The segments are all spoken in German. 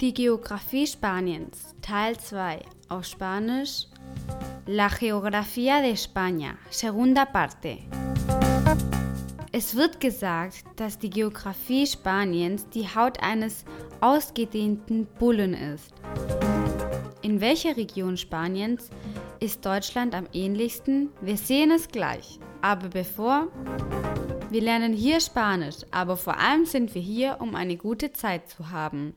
Die Geografie Spaniens, Teil 2, auf Spanisch. La Geografía de España, segunda parte. Es wird gesagt, dass die Geografie Spaniens die Haut eines ausgedehnten Bullen ist. In welcher Region Spaniens ist Deutschland am ähnlichsten? Wir sehen es gleich. Aber bevor, wir lernen hier Spanisch, aber vor allem sind wir hier, um eine gute Zeit zu haben.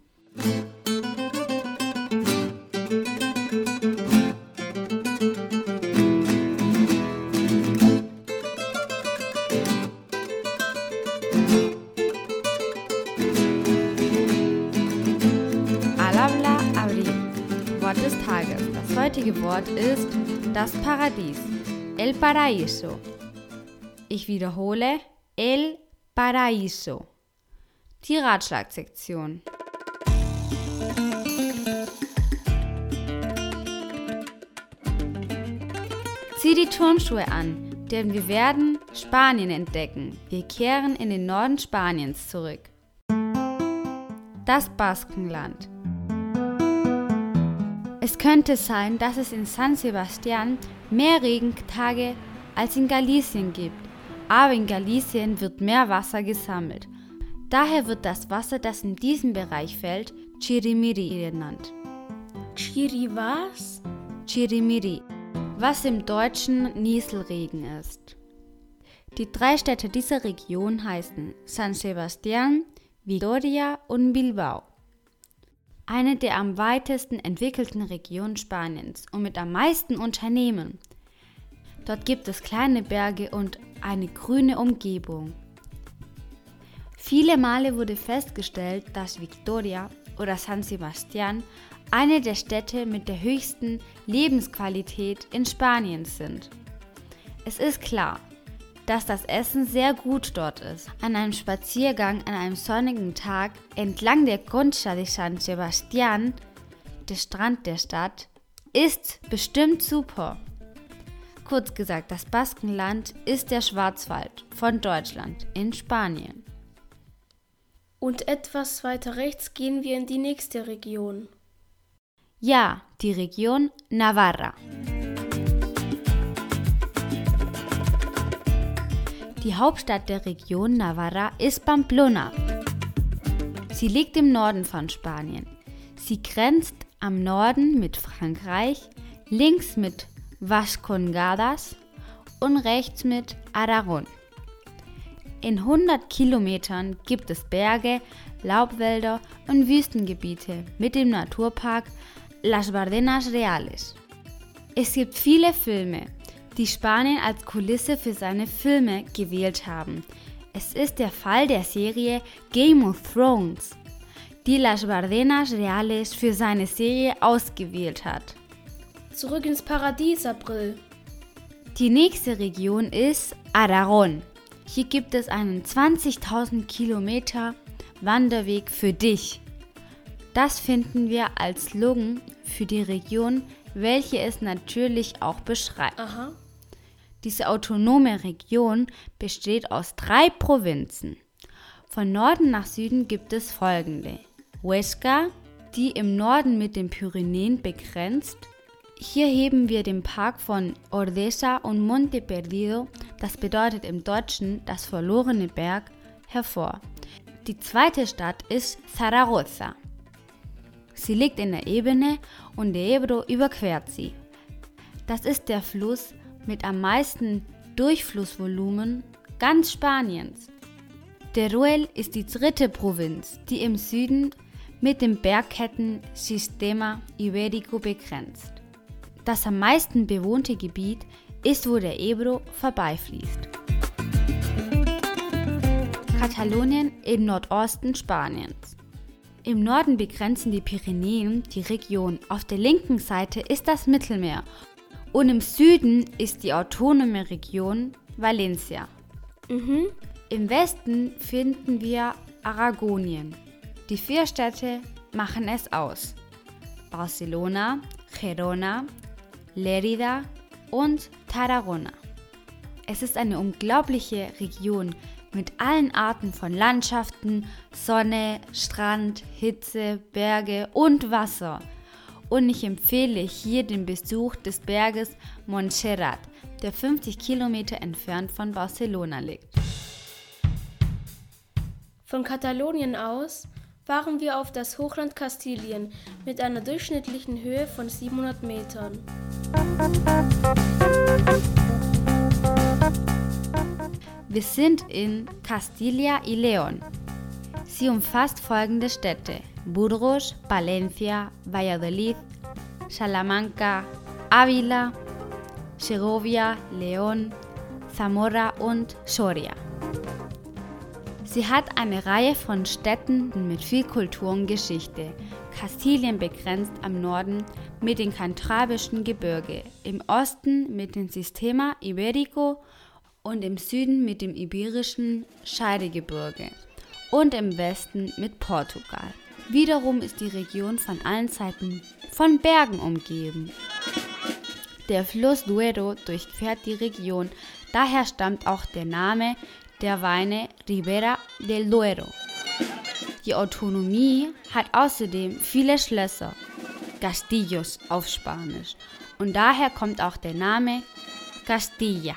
Alabla Abril. Wort des Tages. Das heutige Wort ist das Paradies. El Paraíso. Ich wiederhole. El Paraíso. Die Ratschlagsektion. Zieh die Turnschuhe an, denn wir werden Spanien entdecken. Wir kehren in den Norden Spaniens zurück. Das Baskenland. Es könnte sein, dass es in San Sebastian mehr Regentage als in Galicien gibt, aber in Galicien wird mehr Wasser gesammelt. Daher wird das Wasser, das in diesem Bereich fällt, Chirimiri genannt. Chiri was? Chirimiri, was im Deutschen Nieselregen ist. Die drei Städte dieser Region heißen San Sebastián, Vitoria und Bilbao. Eine der am weitesten entwickelten Regionen Spaniens und mit am meisten Unternehmen. Dort gibt es kleine Berge und eine grüne Umgebung. Viele Male wurde festgestellt, dass Victoria oder San Sebastián eine der Städte mit der höchsten Lebensqualität in Spanien sind. Es ist klar, dass das Essen sehr gut dort ist. An einem Spaziergang an einem sonnigen Tag entlang der Concha de San Sebastián, der Strand der Stadt, ist bestimmt super. Kurz gesagt, das Baskenland ist der Schwarzwald von Deutschland in Spanien. Und etwas weiter rechts gehen wir in die nächste Region. Ja, die Region Navarra. Die Hauptstadt der Region Navarra ist Pamplona. Sie liegt im Norden von Spanien. Sie grenzt am Norden mit Frankreich, links mit Vascongadas und rechts mit Aragon. In 100 Kilometern gibt es Berge, Laubwälder und Wüstengebiete mit dem Naturpark Las Bardenas Reales. Es gibt viele Filme, die Spanien als Kulisse für seine Filme gewählt haben. Es ist der Fall der Serie Game of Thrones, die Las Bardenas Reales für seine Serie ausgewählt hat. Zurück ins Paradies, April. Die nächste Region ist Aragon. Hier gibt es einen 20.000 Kilometer Wanderweg für dich. Das finden wir als Slogan für die Region, welche es natürlich auch beschreibt. Aha. Diese autonome Region besteht aus drei Provinzen. Von Norden nach Süden gibt es folgende. Huesca, die im Norden mit den Pyrenäen begrenzt. Hier heben wir den Park von Ordesa und Monte Perdido, das bedeutet im Deutschen das verlorene Berg, hervor. Die zweite Stadt ist Zaragoza. Sie liegt in der Ebene und der Ebro überquert sie. Das ist der Fluss mit am meisten Durchflussvolumen ganz Spaniens. Teruel ist die dritte Provinz, die im Süden mit dem Bergketten Sistema Iberico begrenzt. Das am meisten bewohnte Gebiet ist, wo der Ebro vorbeifließt. Katalonien im Nordosten Spaniens. Im Norden begrenzen die Pyrenäen die Region. Auf der linken Seite ist das Mittelmeer und im Süden ist die autonome Region Valencia. Mhm. Im Westen finden wir Aragonien. Die vier Städte machen es aus. Barcelona, Gerona, Lerida und Tarragona. Es ist eine unglaubliche Region, mit allen Arten von Landschaften, Sonne, Strand, Hitze, Berge und Wasser. Und ich empfehle hier den Besuch des Berges Montserrat, der 50 Kilometer entfernt von Barcelona liegt. Von Katalonien aus fahren wir auf das Hochland Kastilien mit einer durchschnittlichen Höhe von 700 Metern. Wir sind in Castilla y León. Sie umfasst folgende Städte: Burgos, Valencia, Valladolid, Salamanca, Ávila, Segovia, León, Zamora und Soria. Sie hat eine Reihe von Städten mit viel Kultur und Geschichte. Kastilien begrenzt am Norden mit dem Kantrabischen Gebirge, im Osten mit dem Sistema Iberico und im Süden mit dem Iberischen Scheidegebirge und im Westen mit Portugal. Wiederum ist die Region von allen Seiten von Bergen umgeben. Der Fluss Duero durchquert die Region, daher stammt auch der Name der Weine Ribera del Duero. Die Autonomie hat außerdem viele Schlösser, Castillos auf Spanisch, und daher kommt auch der Name Castilla.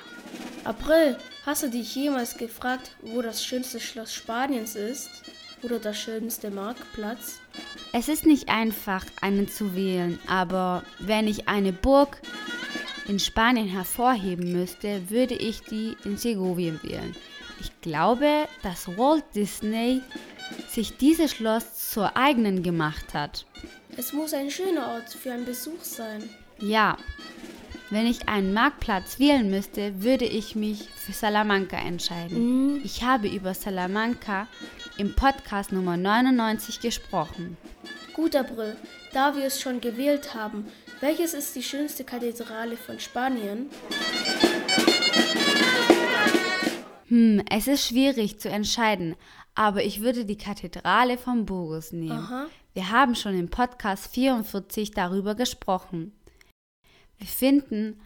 April, hast du dich jemals gefragt, wo das schönste Schloss Spaniens ist? Oder der schönste Marktplatz? Es ist nicht einfach, einen zu wählen, aber wenn ich eine Burg in Spanien hervorheben müsste, würde ich die in Segovien wählen. Ich glaube, dass Walt Disney sich dieses Schloss zur eigenen gemacht hat. Es muss ein schöner Ort für einen Besuch sein. Ja, wenn ich einen Marktplatz wählen müsste, würde ich mich für Salamanca entscheiden. Mhm. Ich habe über Salamanca im Podcast Nummer 99 gesprochen. Gut, April, da wir es schon gewählt haben, welches ist die schönste Kathedrale von Spanien? Hm, es ist schwierig zu entscheiden, aber ich würde die Kathedrale von Burgos nehmen. Aha. Wir haben schon im Podcast 44 darüber gesprochen. Wir finden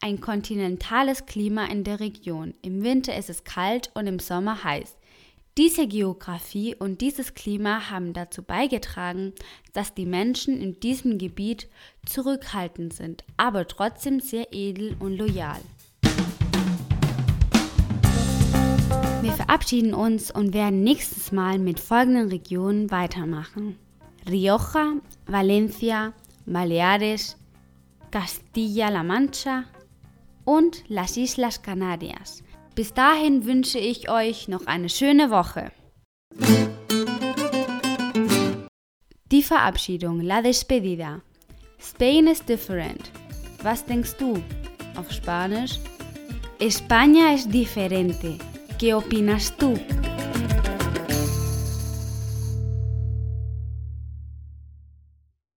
ein kontinentales Klima in der Region. Im Winter ist es kalt und im Sommer heiß. Diese Geografie und dieses Klima haben dazu beigetragen, dass die Menschen in diesem Gebiet zurückhaltend sind, aber trotzdem sehr edel und loyal. Wir verabschieden uns und werden nächstes Mal mit folgenden Regionen weitermachen. Rioja, Valencia, Baleares, Castilla-La Mancha und las Islas Canarias. Bis dahin wünsche ich euch noch eine schöne Woche. Die Verabschiedung, la despedida. Spain is different. Was denkst du? Auf Spanisch. España es diferente. ¿Qué opinas tú?